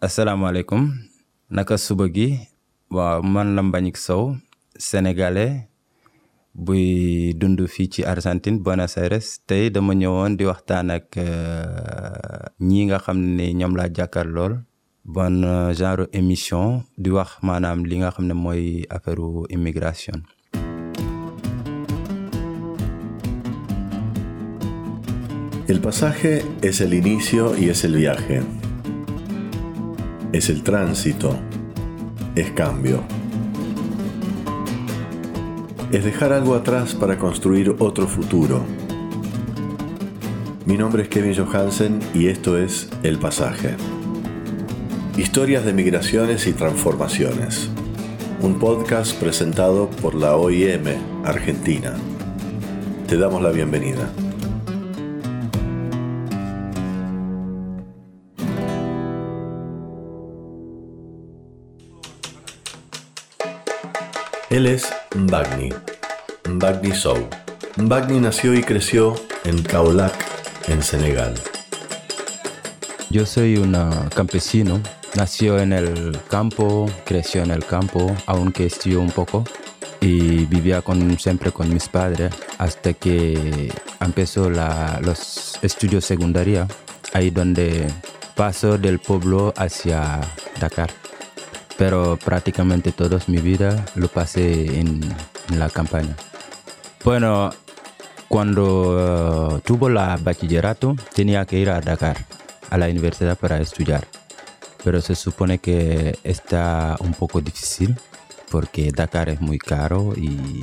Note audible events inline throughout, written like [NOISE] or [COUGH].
asalaamaaleykum naka suba gi waaw man la Mbagnick Sow sénégalais buy dund fii ci Argentine Buenos Aires. Tey dama ñëwoon di waxtaan ak ñi nga xam ne ñoom laa jàkkaar lool bon genre émission di wax maanaam li nga xam ne mooy affaire immigration. El pasaje es el inicio y es el viaje. Es el tránsito. Es cambio. Es dejar algo atrás para construir otro futuro. Mi nombre es Kevin Johansen y esto es El Pasaje. Historias de migraciones y transformaciones. Un podcast presentado por la OIM Argentina. Te damos la bienvenida. Él es Mbagni, Mbagni Sow. Mbagni nació y creció en Kaolack, en Senegal. Yo soy un campesino, nació en el campo, creció en el campo, aunque estudió un poco y vivía siempre con mis padres hasta que empezó los estudios secundarios, ahí donde paso del pueblo hacia Dakar pero prácticamente toda mi vida lo pasé en, la campaña. Bueno, cuando uh, tuvo la bachillerato tenía que ir a Dakar, a la universidad para estudiar, pero se supone que está un poco difícil porque Dakar es muy caro y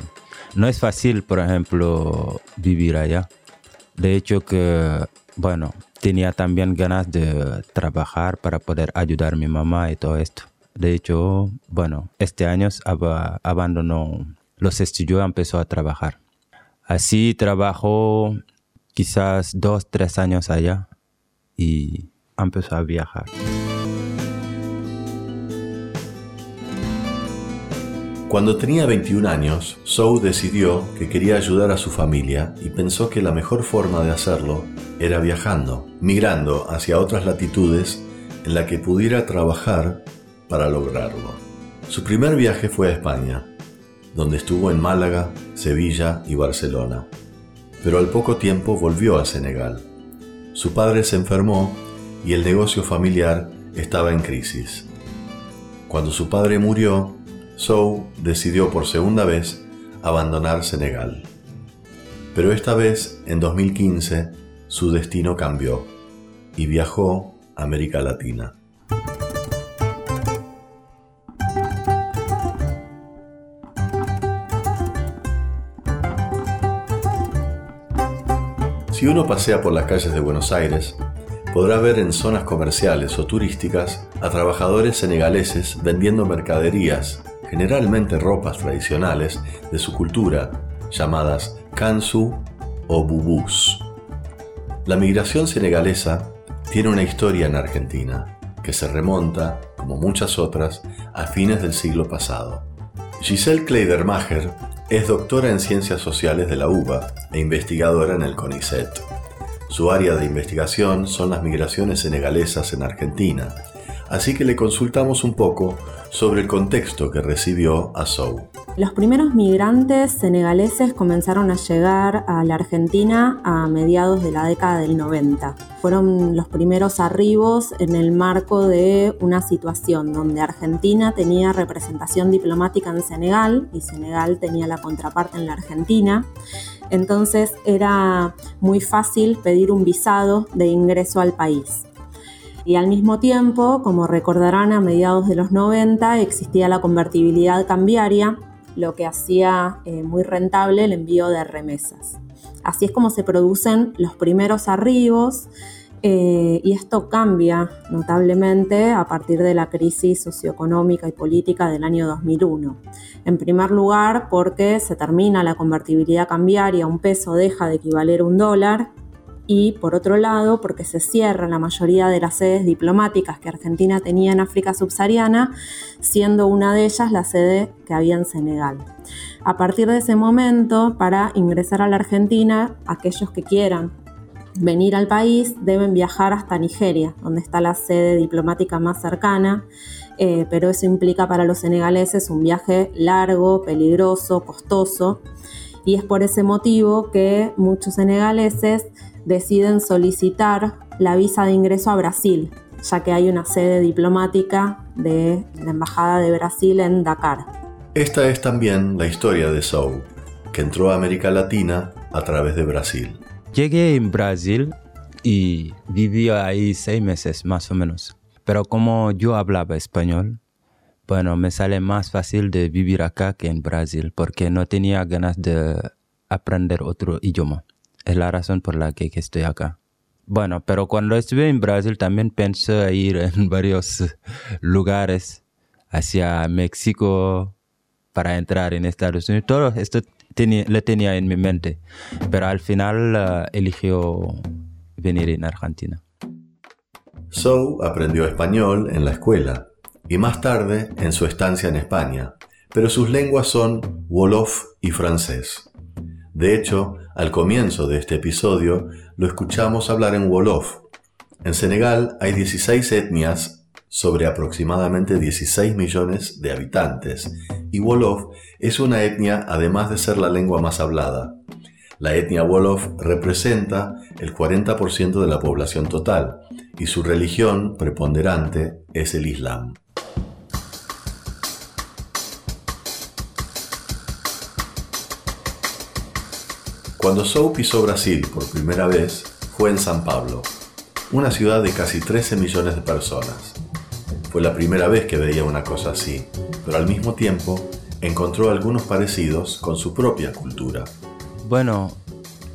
no es fácil, por ejemplo, vivir allá. De hecho que, bueno, tenía también ganas de trabajar para poder ayudar a mi mamá y todo esto. De hecho, bueno, este año ab abandonó los estudios y empezó a trabajar. Así trabajó quizás dos, tres años allá y empezó a viajar. Cuando tenía 21 años, Sou decidió que quería ayudar a su familia y pensó que la mejor forma de hacerlo era viajando, migrando hacia otras latitudes en la que pudiera trabajar para lograrlo. Su primer viaje fue a España, donde estuvo en Málaga, Sevilla y Barcelona. Pero al poco tiempo volvió a Senegal. Su padre se enfermó y el negocio familiar estaba en crisis. Cuando su padre murió, Sou decidió por segunda vez abandonar Senegal. Pero esta vez, en 2015, su destino cambió y viajó a América Latina. Si uno pasea por las calles de Buenos Aires, podrá ver en zonas comerciales o turísticas a trabajadores senegaleses vendiendo mercaderías, generalmente ropas tradicionales de su cultura, llamadas kansu o bubús. La migración senegalesa tiene una historia en Argentina, que se remonta, como muchas otras, a fines del siglo pasado. Giselle Kleidermacher es doctora en Ciencias Sociales de la UBA e investigadora en el CONICET. Su área de investigación son las migraciones senegalesas en Argentina, así que le consultamos un poco sobre el contexto que recibió a. Los primeros migrantes senegaleses comenzaron a llegar a la Argentina a mediados de la década del 90. Fueron los primeros arribos en el marco de una situación donde Argentina tenía representación diplomática en Senegal y Senegal tenía la contraparte en la Argentina. Entonces era muy fácil pedir un visado de ingreso al país. Y al mismo tiempo, como recordarán, a mediados de los 90 existía la convertibilidad cambiaria, lo que hacía eh, muy rentable el envío de remesas. Así es como se producen los primeros arribos eh, y esto cambia notablemente a partir de la crisis socioeconómica y política del año 2001. En primer lugar, porque se termina la convertibilidad cambiaria, un peso deja de equivaler a un dólar y por otro lado porque se cierra la mayoría de las sedes diplomáticas que Argentina tenía en África subsahariana, siendo una de ellas la sede que había en Senegal. A partir de ese momento, para ingresar a la Argentina, aquellos que quieran venir al país deben viajar hasta Nigeria, donde está la sede diplomática más cercana, eh, pero eso implica para los senegaleses un viaje largo, peligroso, costoso, y es por ese motivo que muchos senegaleses deciden solicitar la visa de ingreso a Brasil, ya que hay una sede diplomática de la Embajada de Brasil en Dakar. Esta es también la historia de Sou, que entró a América Latina a través de Brasil. Llegué en Brasil y viví ahí seis meses más o menos. Pero como yo hablaba español, bueno, me sale más fácil de vivir acá que en Brasil porque no tenía ganas de aprender otro idioma. Es la razón por la que estoy acá. Bueno, pero cuando estuve en Brasil también pensé ir [LAUGHS] en varios lugares hacia México para entrar en Estados Unidos. Todo esto lo tenía en mi mente, pero al final uh, eligió venir en Argentina. Sou aprendió español en la escuela y más tarde en su estancia en España, pero sus lenguas son Wolof y francés. De hecho, al comienzo de este episodio lo escuchamos hablar en Wolof. En Senegal hay 16 etnias sobre aproximadamente 16 millones de habitantes y Wolof es una etnia además de ser la lengua más hablada. La etnia Wolof representa el 40% de la población total y su religión preponderante es el Islam. Cuando Sou pisó Brasil por primera vez fue en San Pablo, una ciudad de casi 13 millones de personas. Fue la primera vez que veía una cosa así, pero al mismo tiempo encontró algunos parecidos con su propia cultura. Bueno,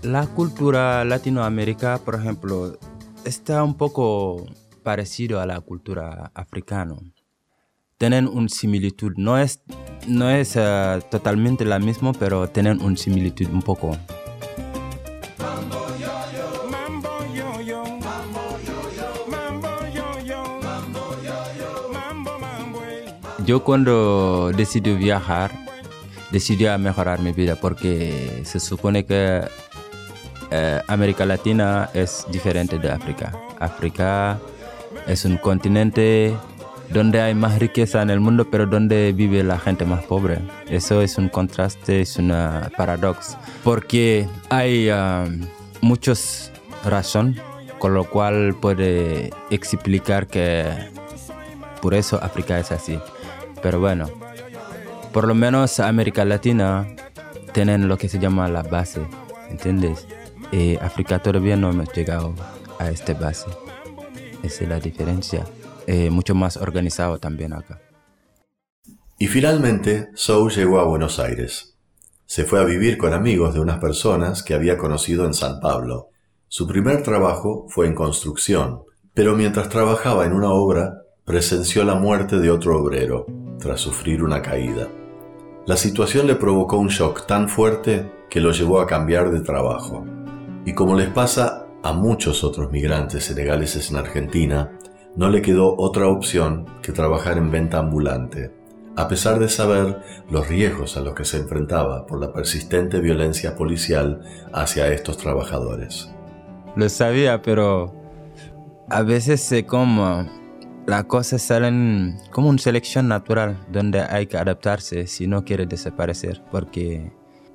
la cultura latinoamericana, por ejemplo, está un poco parecido a la cultura africana. Tienen una similitud, no es, no es eh, totalmente la misma, pero tienen una similitud un poco. Yo cuando decidí viajar, decidí mejorar mi vida porque se supone que eh, América Latina es diferente de África. África es un continente donde hay más riqueza en el mundo, pero donde vive la gente más pobre. Eso es un contraste, es un paradoxo, porque hay um, muchas razones con lo cual puede explicar que por eso África es así. Pero bueno, por lo menos América Latina tienen lo que se llama la base, ¿entiendes? Y África todavía no hemos llegado a esta base. Esa es la diferencia. Eh, mucho más organizado también acá. Y finalmente, Sou llegó a Buenos Aires. Se fue a vivir con amigos de unas personas que había conocido en San Pablo. Su primer trabajo fue en construcción, pero mientras trabajaba en una obra, presenció la muerte de otro obrero, tras sufrir una caída. La situación le provocó un shock tan fuerte que lo llevó a cambiar de trabajo. Y como les pasa a muchos otros migrantes senegaleses en Argentina, no le quedó otra opción que trabajar en venta ambulante, a pesar de saber los riesgos a los que se enfrentaba por la persistente violencia policial hacia estos trabajadores. Lo sabía, pero a veces se como las cosas salen como una selección natural donde hay que adaptarse si no quiere desaparecer, porque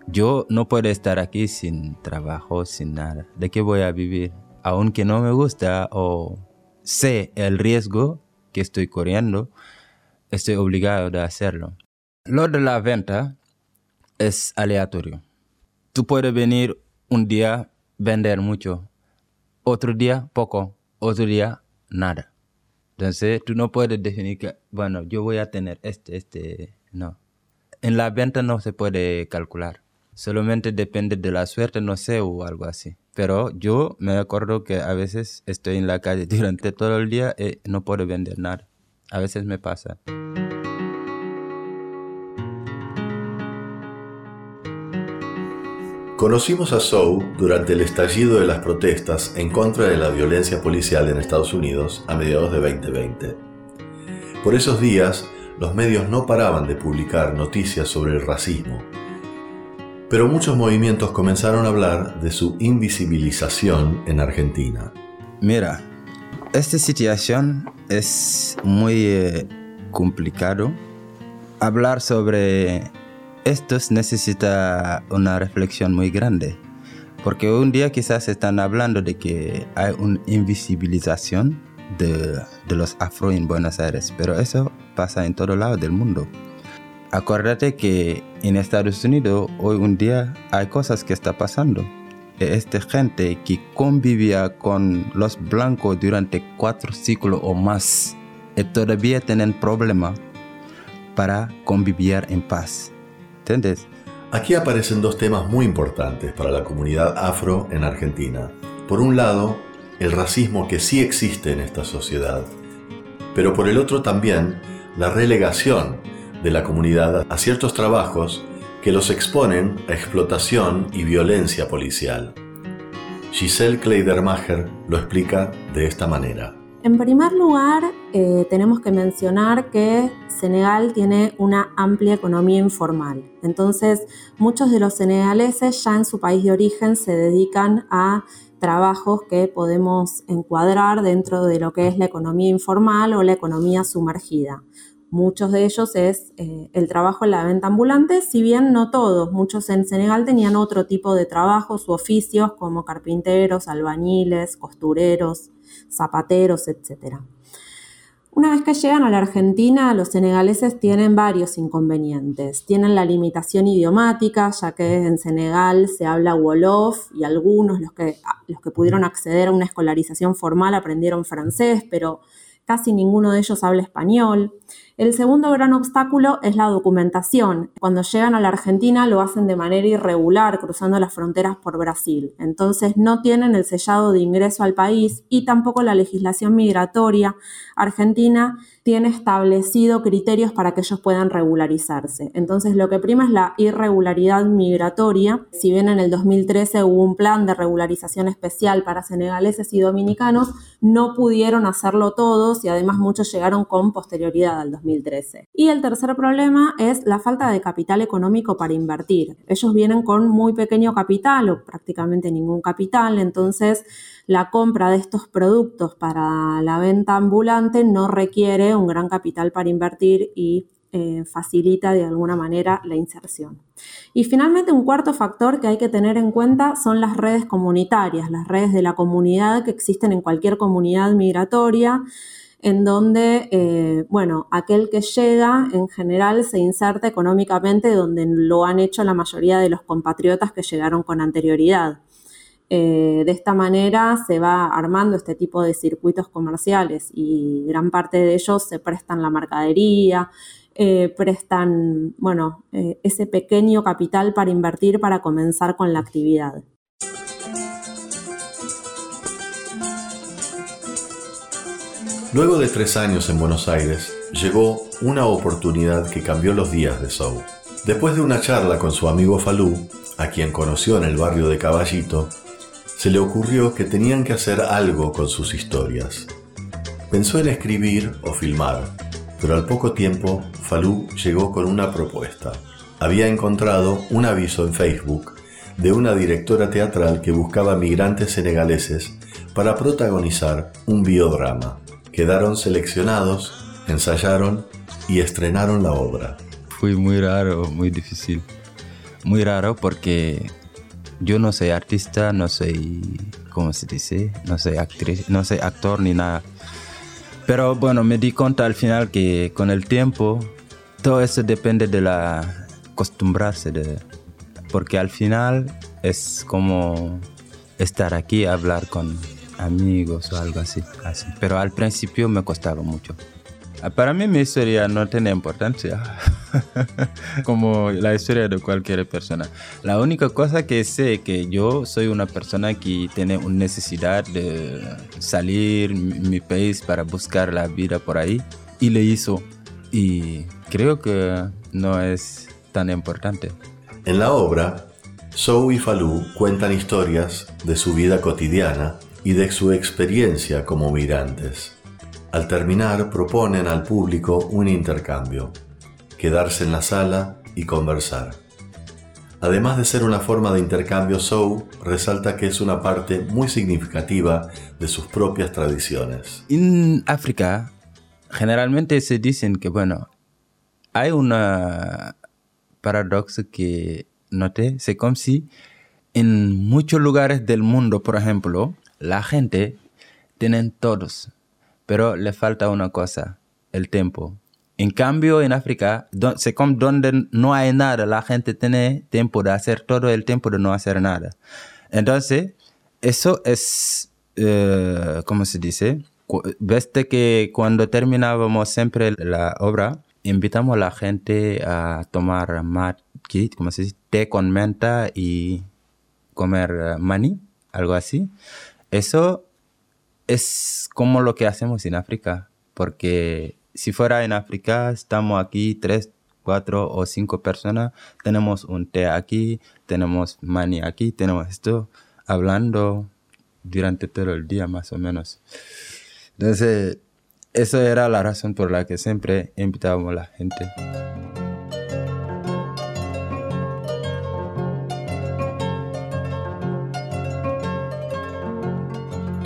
yo no puedo estar aquí sin trabajo, sin nada. ¿De qué voy a vivir? Aunque no me gusta o sé el riesgo que estoy corriendo, estoy obligado a hacerlo. Lo de la venta es aleatorio. Tú puedes venir un día, vender mucho, otro día poco, otro día nada. Entonces tú no puedes definir que, bueno, yo voy a tener este, este, no. En la venta no se puede calcular. Solamente depende de la suerte, no sé, o algo así. Pero yo me acuerdo que a veces estoy en la calle [LAUGHS] durante todo el día y no puedo vender nada. A veces me pasa. Conocimos a Sou durante el estallido de las protestas en contra de la violencia policial en Estados Unidos a mediados de 2020. Por esos días, los medios no paraban de publicar noticias sobre el racismo, Pero muchos movimientos comenzaron a hablar de su invisibilización en Argentina. Mira, esta situación es muy eh, complicado. Hablar sobre esto necesita una reflexión muy grande, porque un día quizás están hablando de que hay una invisibilización de, de los afro en Buenos Aires, pero eso pasa en todo lado del mundo. Acuérdate que en Estados Unidos hoy un día hay cosas que está pasando. Esta gente que convivía con los blancos durante cuatro siglos o más y todavía tienen problemas para convivir en paz. Aquí aparecen dos temas muy importantes para la comunidad afro en Argentina. Por un lado, el racismo que sí existe en esta sociedad, pero por el otro también la relegación de la comunidad a ciertos trabajos que los exponen a explotación y violencia policial. Giselle Kleidermacher lo explica de esta manera. En primer lugar, eh, tenemos que mencionar que Senegal tiene una amplia economía informal. Entonces, muchos de los senegaleses ya en su país de origen se dedican a trabajos que podemos encuadrar dentro de lo que es la economía informal o la economía sumergida. Muchos de ellos es eh, el trabajo en la venta ambulante, si bien no todos, muchos en Senegal tenían otro tipo de trabajos u oficios como carpinteros, albañiles, costureros, zapateros, etc. Una vez que llegan a la Argentina, los senegaleses tienen varios inconvenientes. Tienen la limitación idiomática, ya que en Senegal se habla Wolof y algunos, los que, los que pudieron acceder a una escolarización formal, aprendieron francés, pero casi ninguno de ellos habla español. El segundo gran obstáculo es la documentación. Cuando llegan a la Argentina lo hacen de manera irregular, cruzando las fronteras por Brasil. Entonces no tienen el sellado de ingreso al país y tampoco la legislación migratoria argentina tiene establecido criterios para que ellos puedan regularizarse. Entonces lo que prima es la irregularidad migratoria. Si bien en el 2013 hubo un plan de regularización especial para senegaleses y dominicanos, no pudieron hacerlo todos y además muchos llegaron con posterioridad al 2013. Y el tercer problema es la falta de capital económico para invertir. Ellos vienen con muy pequeño capital o prácticamente ningún capital, entonces la compra de estos productos para la venta ambulante no requiere un gran capital para invertir y eh, facilita de alguna manera la inserción. Y finalmente un cuarto factor que hay que tener en cuenta son las redes comunitarias, las redes de la comunidad que existen en cualquier comunidad migratoria en donde, eh, bueno, aquel que llega en general se inserta económicamente donde lo han hecho la mayoría de los compatriotas que llegaron con anterioridad. Eh, de esta manera se va armando este tipo de circuitos comerciales y gran parte de ellos se prestan la mercadería, eh, prestan, bueno, ese pequeño capital para invertir para comenzar con la actividad. Luego de tres años en Buenos Aires, llegó una oportunidad que cambió los días de Sou. Después de una charla con su amigo Falú, a quien conoció en el barrio de Caballito, se le ocurrió que tenían que hacer algo con sus historias. Pensó en escribir o filmar, pero al poco tiempo Falú llegó con una propuesta. Había encontrado un aviso en Facebook de una directora teatral que buscaba migrantes senegaleses para protagonizar un biodrama. Quedaron seleccionados, ensayaron y estrenaron la obra. Fue muy raro, muy difícil. Muy raro porque yo no soy artista, no soy, ¿cómo se dice? No soy actriz, no soy actor ni nada. Pero bueno, me di cuenta al final que con el tiempo todo eso depende de la acostumbrarse, de, porque al final es como estar aquí, hablar con amigos o algo así, así. Pero al principio me costaba mucho. Ah, para mí mi historia no tiene importancia, [LAUGHS] como la historia de cualquier persona. La única cosa que sé es que yo soy una persona que tiene una necesidad de salir mi país para buscar la vida por ahí y le hizo. Y creo que no es tan importante. En la obra, Sou y Falú cuentan historias de su vida cotidiana y de su experiencia como migrantes. Al terminar proponen al público un intercambio, quedarse en la sala y conversar. Además de ser una forma de intercambio, Sou resalta que es una parte muy significativa de sus propias tradiciones. En África, generalmente se dicen que, bueno, hay una paradoxo que noté, es como si en muchos lugares del mundo, por ejemplo, la gente tienen todos, pero le falta una cosa, el tiempo. En cambio, en África, se come donde no hay nada, la gente tiene tiempo de hacer todo el tiempo de no hacer nada. Entonces, eso es, eh, ¿cómo se dice? Veste que cuando terminábamos siempre la obra, invitamos a la gente a tomar mat, ¿cómo se dice? té con menta y comer eh, maní, algo así. Eso es como lo que hacemos en África, porque si fuera en África, estamos aquí tres, cuatro o cinco personas, tenemos un té aquí, tenemos maní aquí, tenemos esto, hablando durante todo el día más o menos. Entonces, esa era la razón por la que siempre invitábamos a la gente.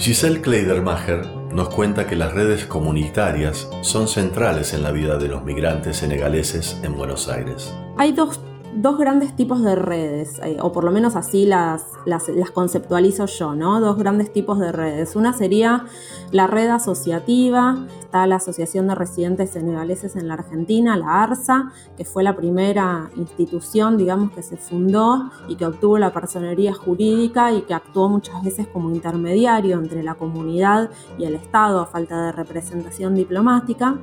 Giselle Kleidermacher nos cuenta que las redes comunitarias son centrales en la vida de los migrantes senegaleses en Buenos Aires. Dos grandes tipos de redes, eh, o por lo menos así las, las, conceptualizo yo, ¿no? Dos grandes tipos de redes. Una sería la red asociativa, está la Asociación de Residentes Senegaleses en la Argentina, la ARSA, que fue la primera institución, digamos, que se fundó y que obtuvo la personería jurídica y que actuó muchas veces como intermediario entre la comunidad y el Estado a falta de representación diplomática.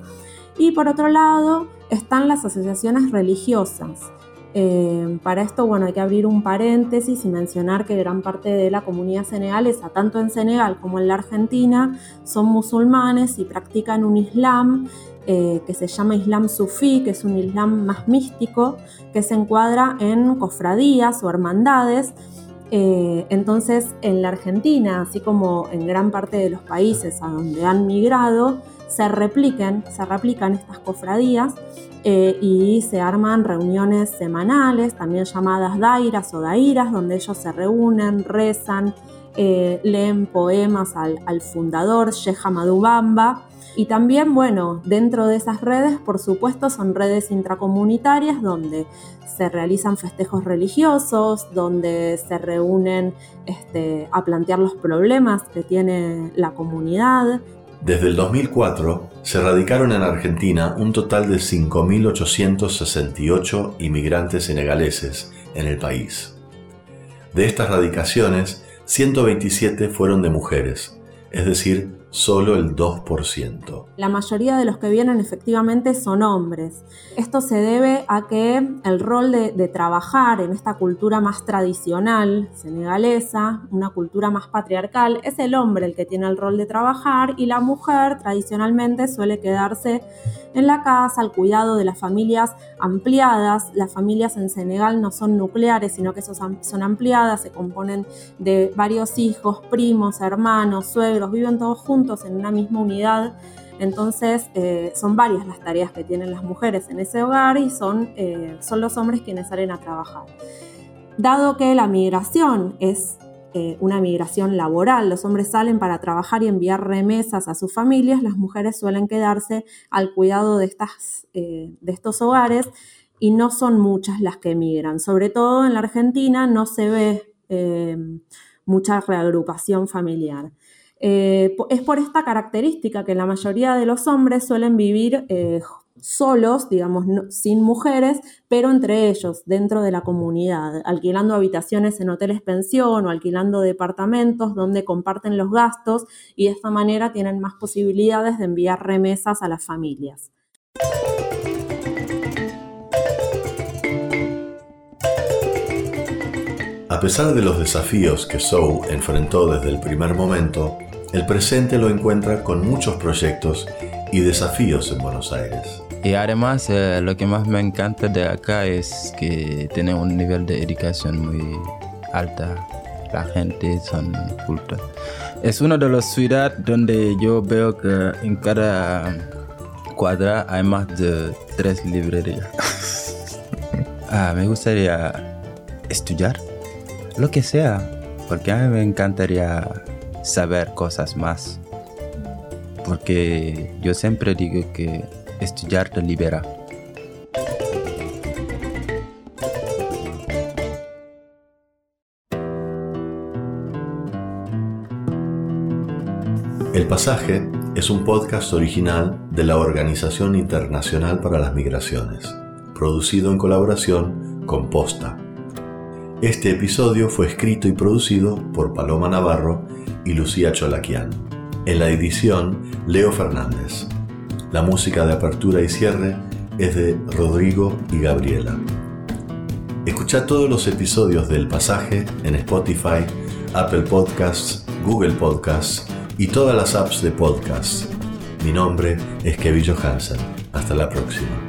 Y por otro lado están las asociaciones religiosas, eh, para esto, bueno, hay que abrir un paréntesis y mencionar que gran parte de la comunidad senegalesa, tanto en Senegal como en la Argentina, son musulmanes y practican un islam eh, que se llama Islam sufí, que es un islam más místico, que se encuadra en cofradías o hermandades. Eh, entonces, en la Argentina, así como en gran parte de los países a donde han migrado, se repliquen, se replican estas cofradías eh, y se arman reuniones semanales, también llamadas dairas o dairas, donde ellos se reúnen, rezan, eh, leen poemas al, fundador, Sheikh Bamba. Y también, bueno, dentro de esas redes, por supuesto, son redes intracomunitarias donde se realizan festejos religiosos, donde se reúnen este, a plantear los problemas que tiene la comunidad, desde el 2004 se radicaron en Argentina un total de 5.868 inmigrantes senegaleses en el país. De estas radicaciones, 127 fueron de mujeres, es decir, solo el 2%. La mayoría de los que vienen efectivamente son hombres. Esto se debe a que el rol de, trabajar en esta cultura más tradicional senegalesa, una cultura más patriarcal, es el hombre el que tiene el rol de trabajar y la mujer tradicionalmente suele quedarse en la casa al cuidado de las familias ampliadas. Las familias en Senegal no son nucleares, sino que son ampliadas, se componen de varios hijos, primos, hermanos, suegros, viven todos juntos en una misma unidad. Entonces eh, son varias las tareas que tienen las mujeres en ese hogar y son, eh, son los hombres quienes salen a trabajar. Dado que la migración es eh, una migración laboral, los hombres salen para trabajar y enviar remesas a sus familias, las mujeres suelen quedarse al cuidado de, estas, de estos hogares y no son muchas las que emigran. Sobre todo en la Argentina no se ve mucha reagrupación familiar. Eh, es por esta característica que la mayoría de los hombres suelen vivir eh, solos, digamos, sin mujeres, pero entre ellos, dentro de la comunidad, alquilando habitaciones en hoteles pensión o alquilando departamentos donde comparten los gastos y de esta manera tienen más posibilidades de enviar remesas a las familias. A pesar de los desafíos que Sou enfrentó desde el primer momento, el presente lo encuentra con muchos proyectos y desafíos en Buenos Aires. Y además eh, lo que más me encanta de acá es que tiene un nivel de educación muy alta. La gente son culta. Es una de las ciudades donde yo veo que en cada cuadra hay más de tres librerías. [LAUGHS] ah, me gustaría estudiar, lo que sea, porque a mí me encantaría saber cosas más, porque yo siempre digo que estudiar te libera. El Pasaje es un podcast original de la Organización Internacional para las Migraciones, producido en colaboración con Posta. Este episodio fue escrito y producido por Paloma Navarro y Lucía Cholaquian. En la edición, Leo Fernández. La música de apertura y cierre es de Rodrigo y Gabriela. Escucha todos los episodios del pasaje en Spotify, Apple Podcasts, Google Podcasts y todas las apps de podcast. Mi nombre es Kevin Johansen. Hasta la próxima.